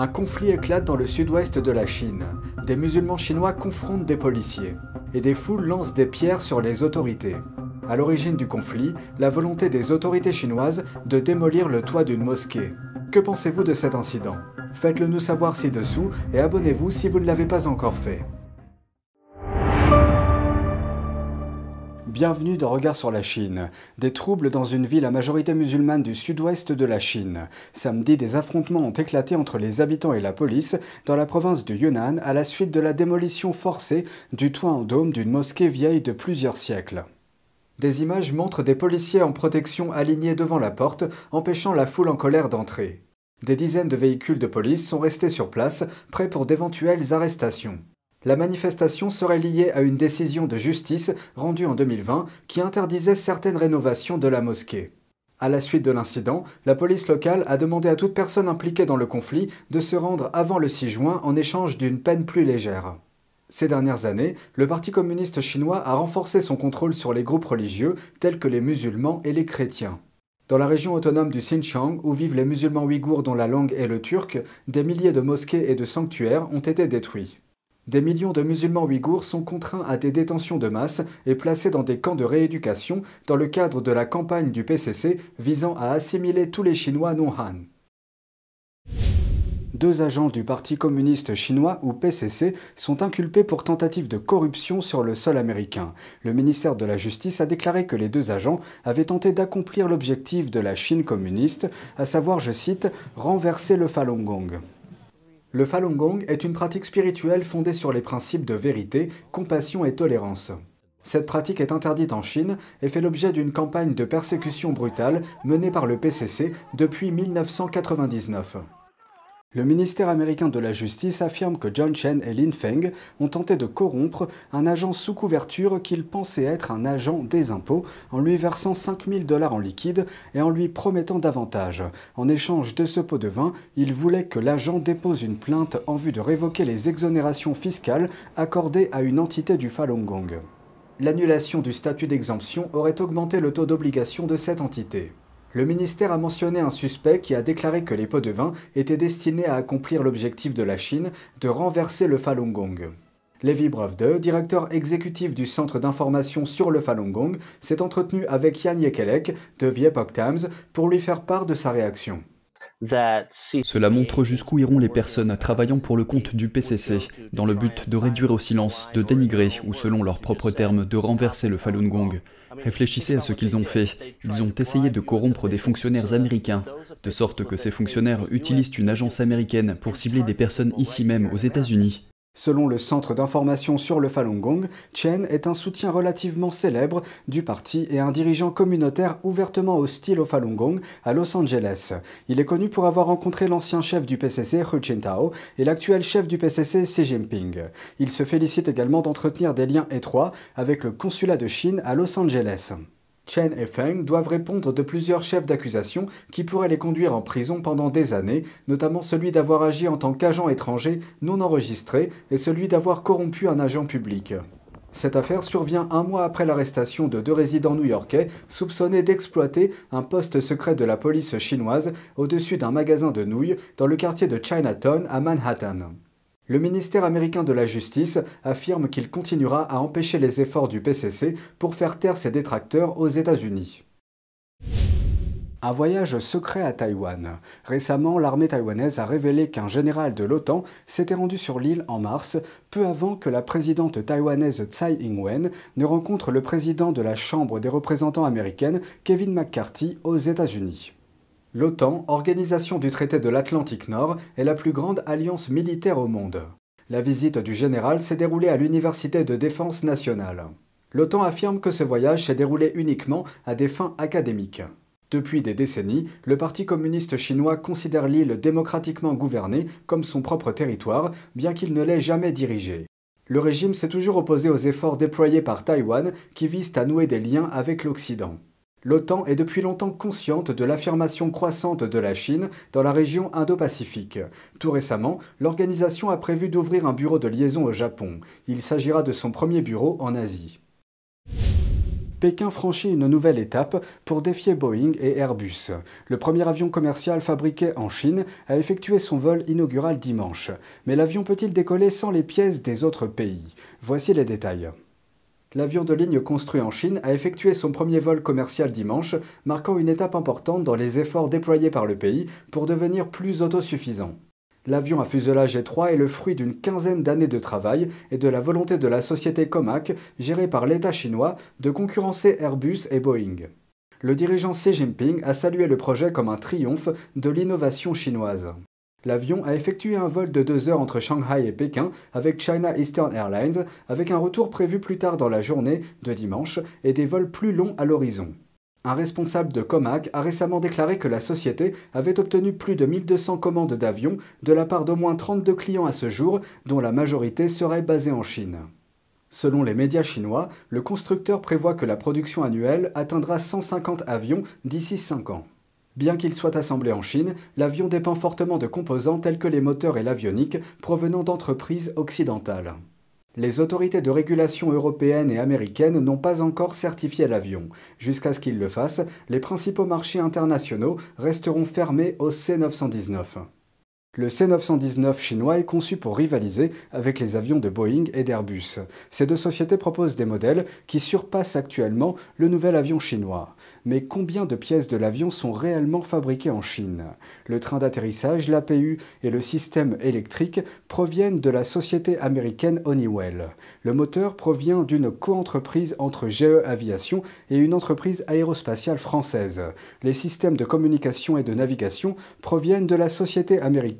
Un conflit éclate dans le sud-ouest de la Chine. Des musulmans chinois confrontent des policiers. Et des foules lancent des pierres sur les autorités. À l'origine du conflit, la volonté des autorités chinoises de démolir le toit d'une mosquée. Que pensez-vous de cet incident? Faites-le nous savoir ci-dessous et abonnez-vous si vous ne l'avez pas encore fait. Bienvenue dans Regard sur la Chine. Des troubles dans une ville à majorité musulmane du sud-ouest de la Chine. Samedi, des affrontements ont éclaté entre les habitants et la police dans la province de Yunnan à la suite de la démolition forcée du toit en dôme d'une mosquée vieille de plusieurs siècles. Des images montrent des policiers en protection alignés devant la porte, empêchant la foule en colère d'entrer. Des dizaines de véhicules de police sont restés sur place, prêts pour d'éventuelles arrestations. La manifestation serait liée à une décision de justice rendue en 2020 qui interdisait certaines rénovations de la mosquée. À la suite de l'incident, la police locale a demandé à toute personne impliquée dans le conflit de se rendre avant le 6 juin en échange d'une peine plus légère. Ces dernières années, le Parti communiste chinois a renforcé son contrôle sur les groupes religieux tels que les musulmans et les chrétiens. Dans la région autonome du Xinjiang, où vivent les musulmans ouïghours dont la langue est le turc, des milliers de mosquées et de sanctuaires ont été détruits. Des millions de musulmans ouïghours sont contraints à des détentions de masse et placés dans des camps de rééducation dans le cadre de la campagne du PCC visant à assimiler tous les Chinois non Han. Deux agents du Parti communiste chinois ou PCC sont inculpés pour tentative de corruption sur le sol américain. Le ministère de la Justice a déclaré que les deux agents avaient tenté d'accomplir l'objectif de la Chine communiste, à savoir, je cite, renverser le Falun Gong. Le Falun Gong est une pratique spirituelle fondée sur les principes de vérité, compassion et tolérance. Cette pratique est interdite en Chine et fait l'objet d'une campagne de persécution brutale menée par le PCC depuis 1999. Le ministère américain de la Justice affirme que John Chen et Lin Feng ont tenté de corrompre un agent sous couverture qu'ils pensaient être un agent des impôts en lui versant 5000 dollars en liquide et en lui promettant davantage. En échange de ce pot de vin, ils voulaient que l'agent dépose une plainte en vue de révoquer les exonérations fiscales accordées à une entité du Falun Gong. L'annulation du statut d'exemption aurait augmenté le taux d'obligation de cette entité. Le ministère a mentionné un suspect qui a déclaré que les pots de vin étaient destinés à accomplir l'objectif de la Chine de renverser le Falun Gong. Levi Bravde, directeur exécutif du Centre d'information sur le Falun Gong, s'est entretenu avec Yan Yekelek de The Epoch Times pour lui faire part de sa réaction. Cela montre jusqu'où iront les personnes travaillant pour le compte du PCC, dans le but de réduire au silence, de dénigrer ou selon leurs propres termes, de renverser le Falun Gong. Réfléchissez à ce qu'ils ont fait. Ils ont essayé de corrompre des fonctionnaires américains, de sorte que ces fonctionnaires utilisent une agence américaine pour cibler des personnes ici même aux États-Unis. Selon le Centre d'information sur le Falun Gong, Chen est un soutien relativement célèbre du parti et un dirigeant communautaire ouvertement hostile au Falun Gong à Los Angeles. Il est connu pour avoir rencontré l'ancien chef du PCC Hu Jintao et l'actuel chef du PCC Xi Jinping. Il se félicite également d'entretenir des liens étroits avec le consulat de Chine à Los Angeles. Chen et Feng doivent répondre de plusieurs chefs d'accusation qui pourraient les conduire en prison pendant des années, notamment celui d'avoir agi en tant qu'agent étranger non enregistré et celui d'avoir corrompu un agent public. Cette affaire survient un mois après l'arrestation de deux résidents new-yorkais soupçonnés d'exploiter un poste secret de la police chinoise au-dessus d'un magasin de nouilles dans le quartier de Chinatown à Manhattan. Le ministère américain de la Justice affirme qu'il continuera à empêcher les efforts du PCC pour faire taire ses détracteurs aux États-Unis. Un voyage secret à Taïwan. Récemment, l'armée taïwanaise a révélé qu'un général de l'OTAN s'était rendu sur l'île en mars, peu avant que la présidente taïwanaise Tsai Ing-wen ne rencontre le président de la Chambre des représentants américaine, Kevin McCarthy, aux États-Unis. L'OTAN, organisation du traité de l'Atlantique Nord, est la plus grande alliance militaire au monde. La visite du général s'est déroulée à l'Université de défense nationale. L'OTAN affirme que ce voyage s'est déroulé uniquement à des fins académiques. Depuis des décennies, le Parti communiste chinois considère l'île démocratiquement gouvernée comme son propre territoire, bien qu'il ne l'ait jamais dirigé. Le régime s'est toujours opposé aux efforts déployés par Taïwan qui visent à nouer des liens avec l'Occident. L'OTAN est depuis longtemps consciente de l'affirmation croissante de la Chine dans la région Indo-Pacifique. Tout récemment, l'organisation a prévu d'ouvrir un bureau de liaison au Japon. Il s'agira de son premier bureau en Asie. Pékin franchit une nouvelle étape pour défier Boeing et Airbus. Le premier avion commercial fabriqué en Chine a effectué son vol inaugural dimanche. Mais l'avion peut-il décoller sans les pièces des autres pays? Voici les détails. L'avion de ligne construit en Chine a effectué son premier vol commercial dimanche, marquant une étape importante dans les efforts déployés par le pays pour devenir plus autosuffisant. L'avion à fuselage étroit est le fruit d'une quinzaine d'années de travail et de la volonté de la société Comac, gérée par l'État chinois, de concurrencer Airbus et Boeing. Le dirigeant Xi Jinping a salué le projet comme un triomphe de l'innovation chinoise. L'avion a effectué un vol de deux heures entre Shanghai et Pékin avec China Eastern Airlines, avec un retour prévu plus tard dans la journée de dimanche et des vols plus longs à l'horizon. Un responsable de Comac a récemment déclaré que la société avait obtenu plus de 1200 commandes d'avions de la part d'au moins 32 clients à ce jour, dont la majorité serait basée en Chine. Selon les médias chinois, le constructeur prévoit que la production annuelle atteindra 150 avions d'ici 5 ans. Bien qu'il soit assemblé en Chine, l'avion dépend fortement de composants tels que les moteurs et l'avionique provenant d'entreprises occidentales. Les autorités de régulation européennes et américaines n'ont pas encore certifié l'avion. Jusqu'à ce qu'ils le fassent, les principaux marchés internationaux resteront fermés au C919. Le C919 chinois est conçu pour rivaliser avec les avions de Boeing et d'Airbus. Ces deux sociétés proposent des modèles qui surpassent actuellement le nouvel avion chinois. Mais combien de pièces de l'avion sont réellement fabriquées en Chine? Le train d'atterrissage, l'APU et le système électrique proviennent de la société américaine Honeywell. Le moteur provient d'une coentreprise entre GE Aviation et une entreprise aérospatiale française. Les systèmes de communication et de navigation proviennent de la société américaine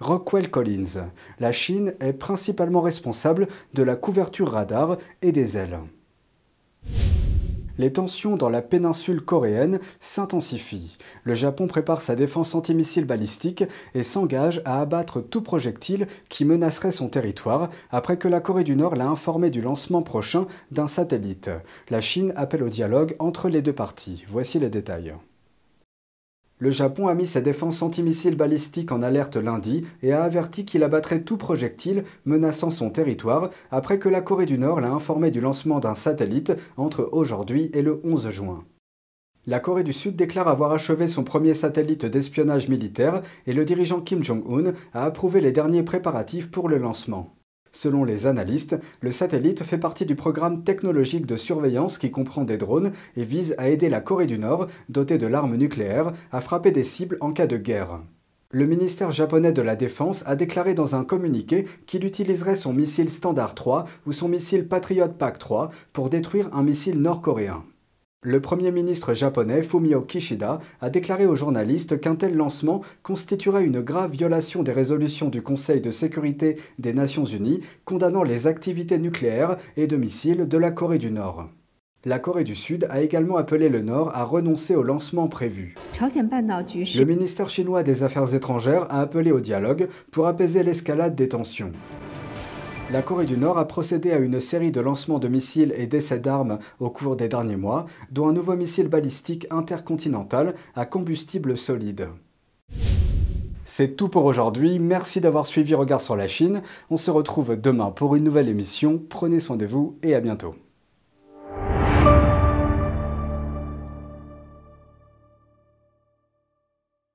Rockwell Collins. La Chine est principalement responsable de la couverture radar et des ailes. Les tensions dans la péninsule coréenne s'intensifient. Le Japon prépare sa défense antimissile balistique et s'engage à abattre tout projectile qui menacerait son territoire après que la Corée du Nord l'a informé du lancement prochain d'un satellite. La Chine appelle au dialogue entre les deux parties. Voici les détails. Le Japon a mis sa défense antimissile balistique en alerte lundi et a averti qu'il abattrait tout projectile menaçant son territoire après que la Corée du Nord l'a informé du lancement d'un satellite entre aujourd'hui et le 11 juin. La Corée du Sud déclare avoir achevé son premier satellite d'espionnage militaire et le dirigeant Kim Jong-un a approuvé les derniers préparatifs pour le lancement. Selon les analystes, le satellite fait partie du programme technologique de surveillance qui comprend des drones et vise à aider la Corée du Nord, dotée de l'arme nucléaire, à frapper des cibles en cas de guerre. Le ministère japonais de la Défense a déclaré dans un communiqué qu'il utiliserait son missile Standard 3 ou son missile Patriot Pack 3 pour détruire un missile nord-coréen. Le Premier ministre japonais Fumio Kishida a déclaré aux journalistes qu'un tel lancement constituerait une grave violation des résolutions du Conseil de sécurité des Nations Unies condamnant les activités nucléaires et de missiles de la Corée du Nord. La Corée du Sud a également appelé le Nord à renoncer au lancement prévu. Le ministère chinois des Affaires étrangères a appelé au dialogue pour apaiser l'escalade des tensions. La Corée du Nord a procédé à une série de lancements de missiles et d'essais d'armes au cours des derniers mois, dont un nouveau missile balistique intercontinental à combustible solide. C'est tout pour aujourd'hui, merci d'avoir suivi Regard sur la Chine. On se retrouve demain pour une nouvelle émission, prenez soin de vous et à bientôt.